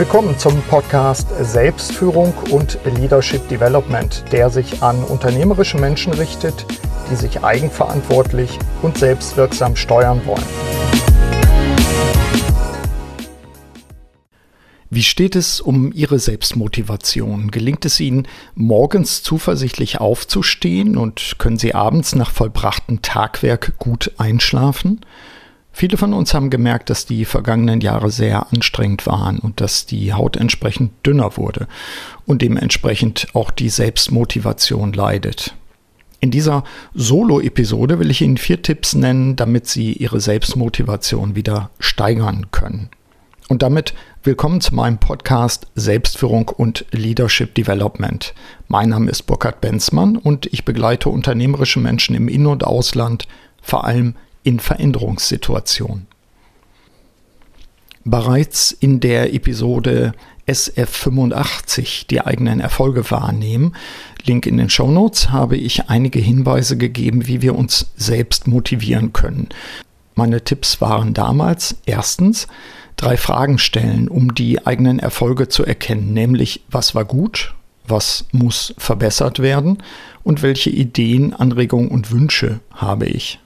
Willkommen zum Podcast Selbstführung und Leadership Development, der sich an unternehmerische Menschen richtet, die sich eigenverantwortlich und selbstwirksam steuern wollen. Wie steht es um Ihre Selbstmotivation? Gelingt es Ihnen, morgens zuversichtlich aufzustehen und können Sie abends nach vollbrachtem Tagwerk gut einschlafen? Viele von uns haben gemerkt, dass die vergangenen Jahre sehr anstrengend waren und dass die Haut entsprechend dünner wurde und dementsprechend auch die Selbstmotivation leidet. In dieser Solo-Episode will ich Ihnen vier Tipps nennen, damit Sie Ihre Selbstmotivation wieder steigern können. Und damit willkommen zu meinem Podcast Selbstführung und Leadership Development. Mein Name ist Burkhard Benzmann und ich begleite unternehmerische Menschen im In- und Ausland, vor allem in Veränderungssituationen. Bereits in der Episode SF85 die eigenen Erfolge wahrnehmen, Link in den Show Notes, habe ich einige Hinweise gegeben, wie wir uns selbst motivieren können. Meine Tipps waren damals erstens drei Fragen stellen, um die eigenen Erfolge zu erkennen, nämlich was war gut, was muss verbessert werden und welche Ideen, Anregungen und Wünsche habe ich.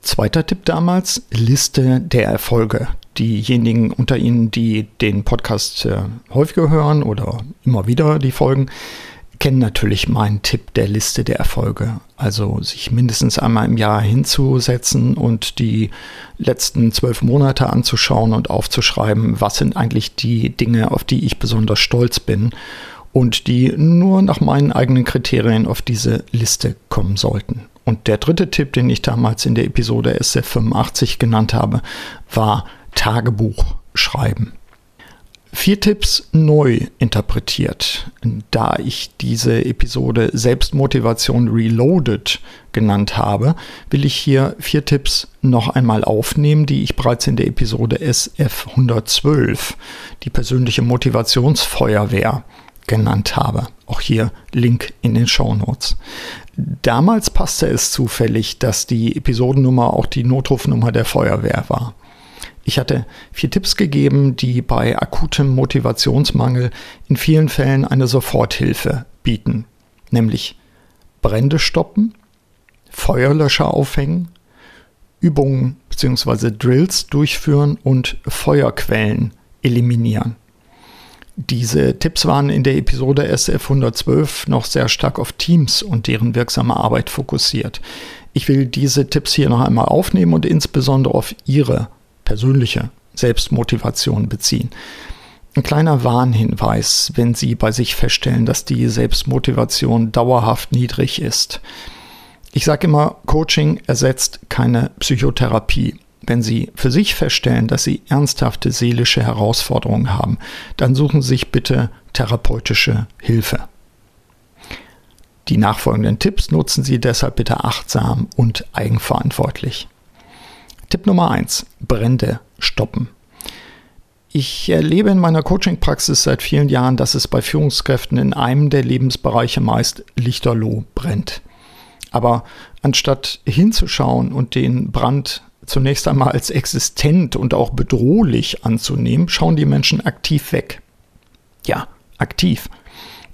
Zweiter Tipp damals, Liste der Erfolge. Diejenigen unter Ihnen, die den Podcast äh, häufiger hören oder immer wieder die Folgen, kennen natürlich meinen Tipp der Liste der Erfolge. Also sich mindestens einmal im Jahr hinzusetzen und die letzten zwölf Monate anzuschauen und aufzuschreiben, was sind eigentlich die Dinge, auf die ich besonders stolz bin und die nur nach meinen eigenen Kriterien auf diese Liste kommen sollten. Und der dritte Tipp, den ich damals in der Episode SF85 genannt habe, war Tagebuch schreiben. Vier Tipps neu interpretiert. Da ich diese Episode Selbstmotivation Reloaded genannt habe, will ich hier vier Tipps noch einmal aufnehmen, die ich bereits in der Episode SF112, die persönliche Motivationsfeuerwehr, genannt habe. Auch hier Link in den Show Notes. Damals passte es zufällig, dass die Episodennummer auch die Notrufnummer der Feuerwehr war. Ich hatte vier Tipps gegeben, die bei akutem Motivationsmangel in vielen Fällen eine Soforthilfe bieten, nämlich Brände stoppen, Feuerlöscher aufhängen, Übungen bzw. Drills durchführen und Feuerquellen eliminieren. Diese Tipps waren in der Episode SF 112 noch sehr stark auf Teams und deren wirksame Arbeit fokussiert. Ich will diese Tipps hier noch einmal aufnehmen und insbesondere auf Ihre persönliche Selbstmotivation beziehen. Ein kleiner Warnhinweis, wenn Sie bei sich feststellen, dass die Selbstmotivation dauerhaft niedrig ist. Ich sage immer, Coaching ersetzt keine Psychotherapie. Wenn Sie für sich feststellen, dass Sie ernsthafte seelische Herausforderungen haben, dann suchen Sie sich bitte therapeutische Hilfe. Die nachfolgenden Tipps nutzen Sie deshalb bitte achtsam und eigenverantwortlich. Tipp Nummer 1. Brände stoppen. Ich erlebe in meiner Coaching-Praxis seit vielen Jahren, dass es bei Führungskräften in einem der Lebensbereiche meist lichterloh brennt. Aber anstatt hinzuschauen und den Brand zunächst einmal als existent und auch bedrohlich anzunehmen, schauen die Menschen aktiv weg. Ja, aktiv.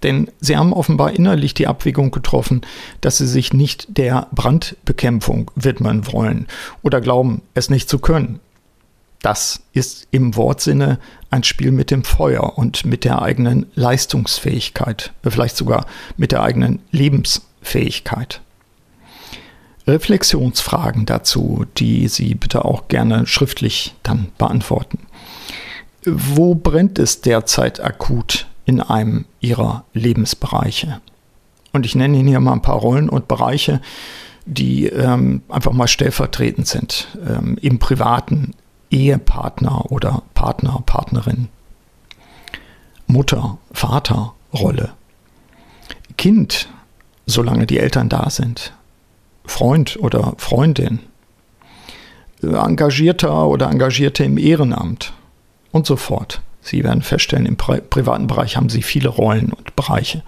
Denn sie haben offenbar innerlich die Abwägung getroffen, dass sie sich nicht der Brandbekämpfung widmen wollen oder glauben, es nicht zu können. Das ist im Wortsinne ein Spiel mit dem Feuer und mit der eigenen Leistungsfähigkeit, vielleicht sogar mit der eigenen Lebensfähigkeit. Reflexionsfragen dazu, die Sie bitte auch gerne schriftlich dann beantworten. Wo brennt es derzeit akut in einem Ihrer Lebensbereiche? Und ich nenne Ihnen hier mal ein paar Rollen und Bereiche, die ähm, einfach mal stellvertretend sind. Ähm, Im privaten Ehepartner oder Partner, Partnerin. Mutter, Vater, Rolle. Kind, solange die Eltern da sind. Freund oder Freundin, Engagierter oder Engagierte im Ehrenamt und so fort. Sie werden feststellen, im Pri privaten Bereich haben Sie viele Rollen und Bereiche.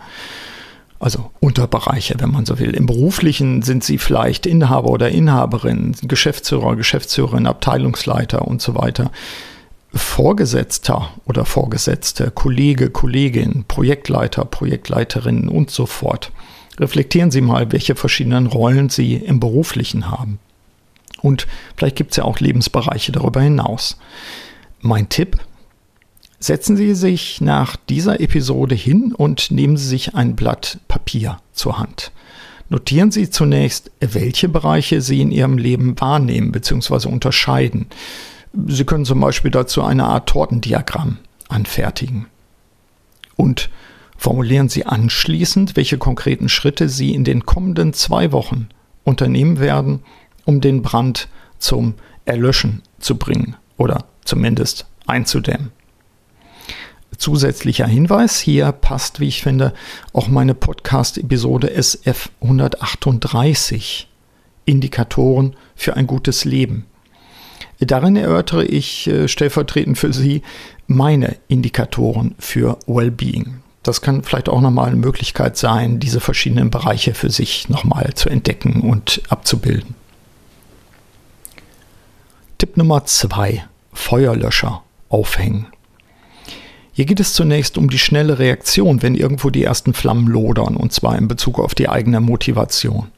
Also Unterbereiche, wenn man so will. Im beruflichen sind Sie vielleicht Inhaber oder Inhaberin, Geschäftsführer, Geschäftsführerin, Abteilungsleiter und so weiter. Vorgesetzter oder Vorgesetzte, Kollege, Kollegin, Projektleiter, Projektleiterin und so fort. Reflektieren Sie mal, welche verschiedenen Rollen Sie im beruflichen haben. Und vielleicht gibt es ja auch Lebensbereiche darüber hinaus. Mein Tipp, setzen Sie sich nach dieser Episode hin und nehmen Sie sich ein Blatt Papier zur Hand. Notieren Sie zunächst, welche Bereiche Sie in Ihrem Leben wahrnehmen bzw. unterscheiden. Sie können zum Beispiel dazu eine Art Tortendiagramm anfertigen. Und formulieren Sie anschließend, welche konkreten Schritte Sie in den kommenden zwei Wochen unternehmen werden, um den Brand zum Erlöschen zu bringen oder zumindest einzudämmen. Zusätzlicher Hinweis, hier passt, wie ich finde, auch meine Podcast-Episode SF 138, Indikatoren für ein gutes Leben. Darin erörtere ich äh, stellvertretend für Sie meine Indikatoren für Wellbeing. Das kann vielleicht auch nochmal eine Möglichkeit sein, diese verschiedenen Bereiche für sich nochmal zu entdecken und abzubilden. Tipp Nummer zwei: Feuerlöscher aufhängen. Hier geht es zunächst um die schnelle Reaktion, wenn irgendwo die ersten Flammen lodern, und zwar in Bezug auf die eigene Motivation.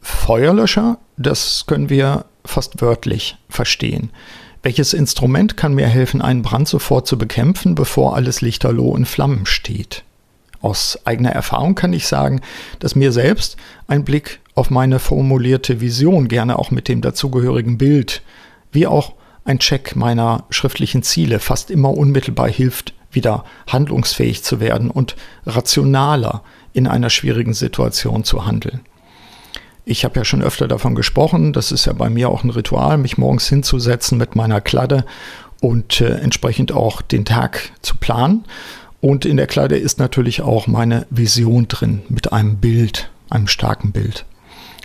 Feuerlöscher, das können wir fast wörtlich verstehen. Welches Instrument kann mir helfen, einen Brand sofort zu bekämpfen, bevor alles lichterloh in Flammen steht? Aus eigener Erfahrung kann ich sagen, dass mir selbst ein Blick auf meine formulierte Vision, gerne auch mit dem dazugehörigen Bild, wie auch ein Check meiner schriftlichen Ziele fast immer unmittelbar hilft, wieder handlungsfähig zu werden und rationaler in einer schwierigen Situation zu handeln. Ich habe ja schon öfter davon gesprochen, das ist ja bei mir auch ein Ritual, mich morgens hinzusetzen mit meiner Kladde und äh, entsprechend auch den Tag zu planen. Und in der Kladde ist natürlich auch meine Vision drin mit einem Bild, einem starken Bild.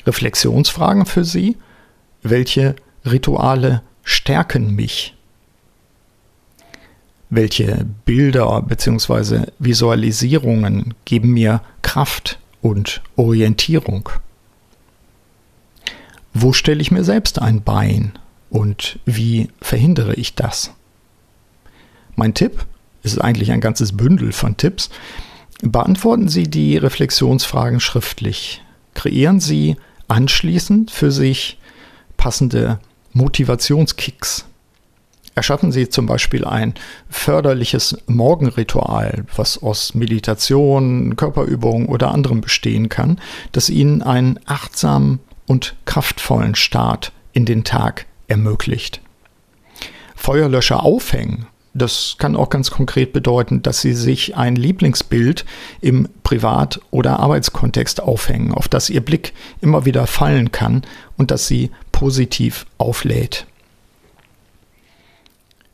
Reflexionsfragen für Sie. Welche Rituale stärken mich? Welche Bilder bzw. Visualisierungen geben mir Kraft und Orientierung? Wo stelle ich mir selbst ein Bein und wie verhindere ich das? Mein Tipp ist eigentlich ein ganzes Bündel von Tipps. Beantworten Sie die Reflexionsfragen schriftlich. Kreieren Sie anschließend für sich passende Motivationskicks. Erschaffen Sie zum Beispiel ein förderliches Morgenritual, was aus Meditation, Körperübung oder anderem bestehen kann, das Ihnen einen achtsamen und kraftvollen Start in den Tag ermöglicht. Feuerlöscher aufhängen, das kann auch ganz konkret bedeuten, dass Sie sich ein Lieblingsbild im Privat- oder Arbeitskontext aufhängen, auf das Ihr Blick immer wieder fallen kann und das Sie positiv auflädt.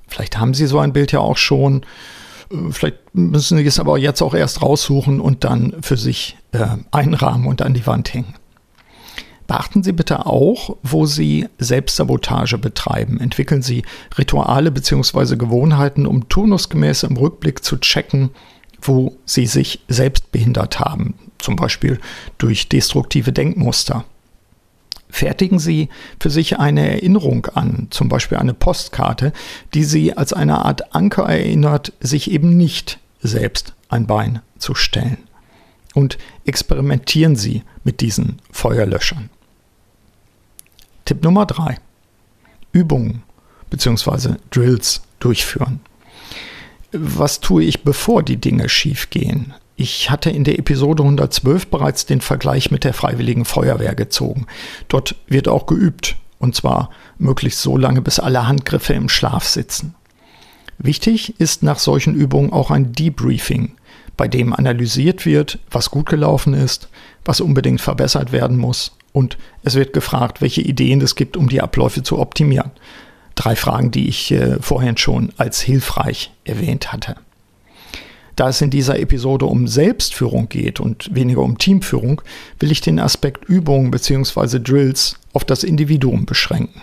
Vielleicht haben Sie so ein Bild ja auch schon. Vielleicht müssen Sie es aber jetzt auch erst raussuchen und dann für sich äh, einrahmen und an die Wand hängen. Beachten Sie bitte auch, wo Sie Selbstsabotage betreiben. Entwickeln Sie Rituale bzw. Gewohnheiten, um turnusgemäß im Rückblick zu checken, wo Sie sich selbst behindert haben, zum Beispiel durch destruktive Denkmuster. Fertigen Sie für sich eine Erinnerung an, zum Beispiel eine Postkarte, die Sie als eine Art Anker erinnert, sich eben nicht selbst ein Bein zu stellen. Und experimentieren Sie mit diesen Feuerlöschern. Tipp Nummer drei: Übungen bzw. Drills durchführen. Was tue ich, bevor die Dinge schief gehen? Ich hatte in der Episode 112 bereits den Vergleich mit der Freiwilligen Feuerwehr gezogen. Dort wird auch geübt, und zwar möglichst so lange, bis alle Handgriffe im Schlaf sitzen. Wichtig ist nach solchen Übungen auch ein Debriefing, bei dem analysiert wird, was gut gelaufen ist, was unbedingt verbessert werden muss und es wird gefragt, welche Ideen es gibt, um die Abläufe zu optimieren. Drei Fragen, die ich äh, vorhin schon als hilfreich erwähnt hatte. Da es in dieser Episode um Selbstführung geht und weniger um Teamführung, will ich den Aspekt Übungen bzw. Drills auf das Individuum beschränken.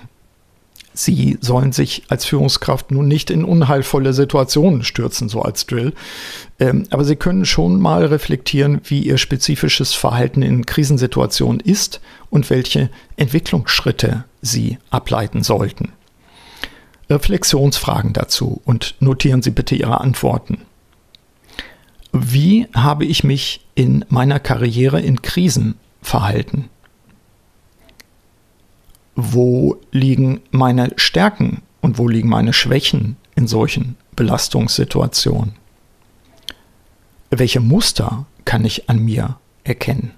Sie sollen sich als Führungskraft nun nicht in unheilvolle Situationen stürzen, so als Drill. Ähm, aber Sie können schon mal reflektieren, wie Ihr spezifisches Verhalten in Krisensituationen ist und welche Entwicklungsschritte Sie ableiten sollten. Reflexionsfragen dazu und notieren Sie bitte Ihre Antworten. Wie habe ich mich in meiner Karriere in Krisen verhalten? Wo liegen meine Stärken und wo liegen meine Schwächen in solchen Belastungssituationen? Welche Muster kann ich an mir erkennen?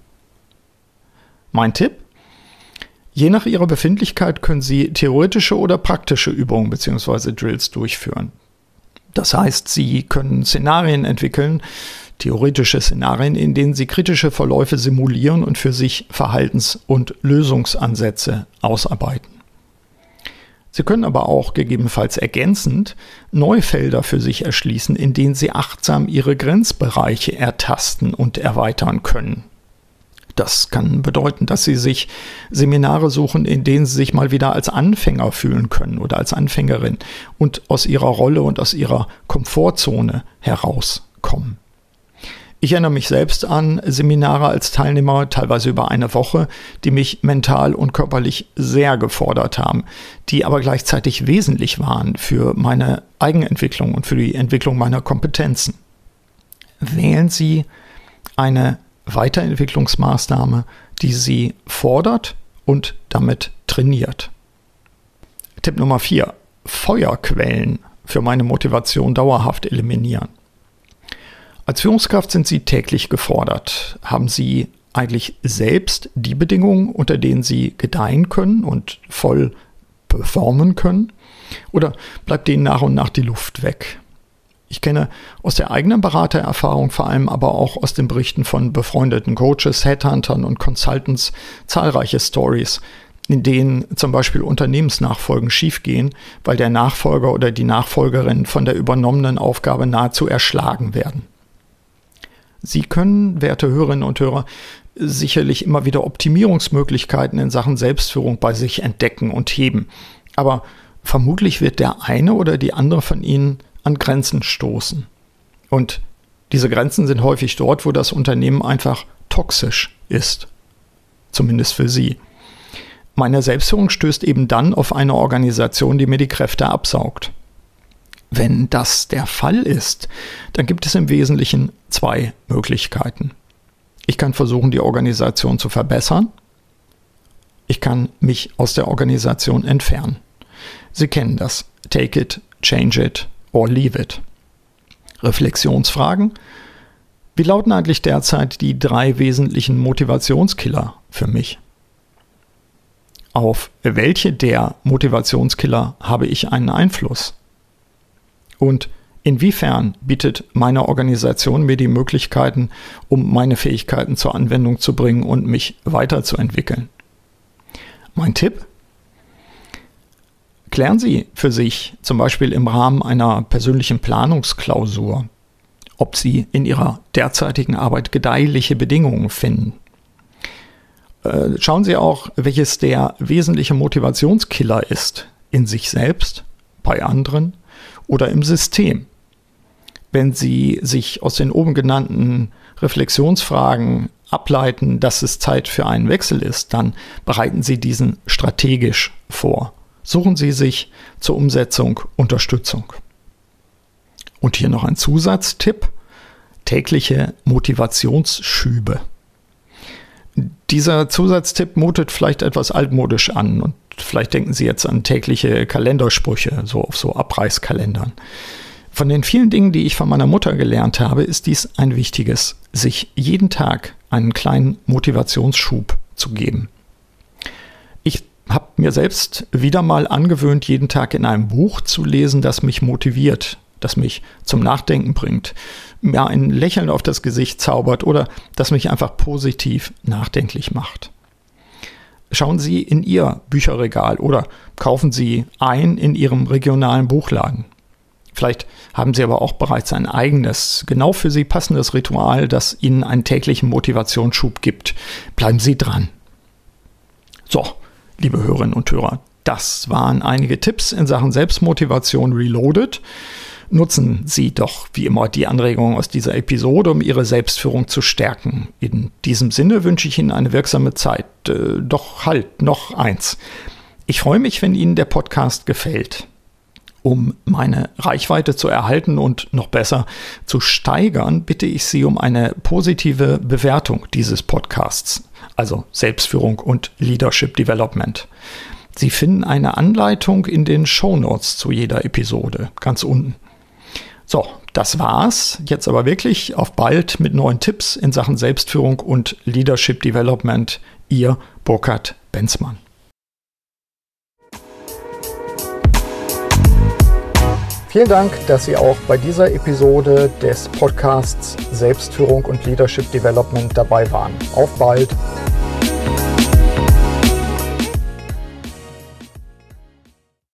Mein Tipp? Je nach Ihrer Befindlichkeit können Sie theoretische oder praktische Übungen bzw. Drills durchführen. Das heißt, Sie können Szenarien entwickeln, theoretische Szenarien, in denen Sie kritische Verläufe simulieren und für sich Verhaltens- und Lösungsansätze ausarbeiten. Sie können aber auch gegebenenfalls ergänzend neue Felder für sich erschließen, in denen Sie achtsam Ihre Grenzbereiche ertasten und erweitern können. Das kann bedeuten, dass Sie sich Seminare suchen, in denen Sie sich mal wieder als Anfänger fühlen können oder als Anfängerin und aus Ihrer Rolle und aus Ihrer Komfortzone herauskommen. Ich erinnere mich selbst an Seminare als Teilnehmer, teilweise über eine Woche, die mich mental und körperlich sehr gefordert haben, die aber gleichzeitig wesentlich waren für meine Eigenentwicklung und für die Entwicklung meiner Kompetenzen. Wählen Sie eine Weiterentwicklungsmaßnahme, die Sie fordert und damit trainiert. Tipp Nummer 4. Feuerquellen für meine Motivation dauerhaft eliminieren. Als Führungskraft sind Sie täglich gefordert. Haben Sie eigentlich selbst die Bedingungen, unter denen Sie gedeihen können und voll performen können? Oder bleibt Ihnen nach und nach die Luft weg? Ich kenne aus der eigenen Beratererfahrung vor allem aber auch aus den Berichten von befreundeten Coaches, Headhuntern und Consultants zahlreiche Stories, in denen zum Beispiel Unternehmensnachfolgen schiefgehen, weil der Nachfolger oder die Nachfolgerin von der übernommenen Aufgabe nahezu erschlagen werden. Sie können, werte Hörerinnen und Hörer, sicherlich immer wieder Optimierungsmöglichkeiten in Sachen Selbstführung bei sich entdecken und heben. Aber vermutlich wird der eine oder die andere von Ihnen an Grenzen stoßen. Und diese Grenzen sind häufig dort, wo das Unternehmen einfach toxisch ist. Zumindest für Sie. Meine Selbstführung stößt eben dann auf eine Organisation, die mir die Kräfte absaugt. Wenn das der Fall ist, dann gibt es im Wesentlichen zwei Möglichkeiten. Ich kann versuchen, die Organisation zu verbessern. Ich kann mich aus der Organisation entfernen. Sie kennen das. Take it, change it or leave it. Reflexionsfragen. Wie lauten eigentlich derzeit die drei wesentlichen Motivationskiller für mich? Auf welche der Motivationskiller habe ich einen Einfluss? Und inwiefern bietet meine Organisation mir die Möglichkeiten, um meine Fähigkeiten zur Anwendung zu bringen und mich weiterzuentwickeln? Mein Tipp? Klären Sie für sich, zum Beispiel im Rahmen einer persönlichen Planungsklausur, ob Sie in Ihrer derzeitigen Arbeit gedeihliche Bedingungen finden. Äh, schauen Sie auch, welches der wesentliche Motivationskiller ist in sich selbst, bei anderen oder im System. Wenn Sie sich aus den oben genannten Reflexionsfragen ableiten, dass es Zeit für einen Wechsel ist, dann bereiten Sie diesen strategisch vor. Suchen Sie sich zur Umsetzung Unterstützung. Und hier noch ein Zusatztipp. Tägliche Motivationsschübe. Dieser Zusatztipp mutet vielleicht etwas altmodisch an und vielleicht denken Sie jetzt an tägliche Kalendersprüche, so auf so Abreißkalendern. Von den vielen Dingen, die ich von meiner Mutter gelernt habe, ist dies ein wichtiges, sich jeden Tag einen kleinen Motivationsschub zu geben. Ich habe mir selbst wieder mal angewöhnt, jeden Tag in einem Buch zu lesen, das mich motiviert, das mich zum Nachdenken bringt, mir ein Lächeln auf das Gesicht zaubert oder das mich einfach positiv nachdenklich macht. Schauen Sie in Ihr Bücherregal oder kaufen Sie ein in Ihrem regionalen Buchladen. Vielleicht haben Sie aber auch bereits ein eigenes, genau für Sie passendes Ritual, das Ihnen einen täglichen Motivationsschub gibt. Bleiben Sie dran. So, liebe Hörerinnen und Hörer, das waren einige Tipps in Sachen Selbstmotivation Reloaded. Nutzen Sie doch wie immer die Anregungen aus dieser Episode, um Ihre Selbstführung zu stärken. In diesem Sinne wünsche ich Ihnen eine wirksame Zeit. Äh, doch halt noch eins. Ich freue mich, wenn Ihnen der Podcast gefällt. Um meine Reichweite zu erhalten und noch besser zu steigern, bitte ich Sie um eine positive Bewertung dieses Podcasts, also Selbstführung und Leadership Development. Sie finden eine Anleitung in den Show Notes zu jeder Episode, ganz unten. So, das war's. Jetzt aber wirklich auf bald mit neuen Tipps in Sachen Selbstführung und Leadership Development. Ihr Burkhard Benzmann. Vielen Dank, dass Sie auch bei dieser Episode des Podcasts Selbstführung und Leadership Development dabei waren. Auf bald!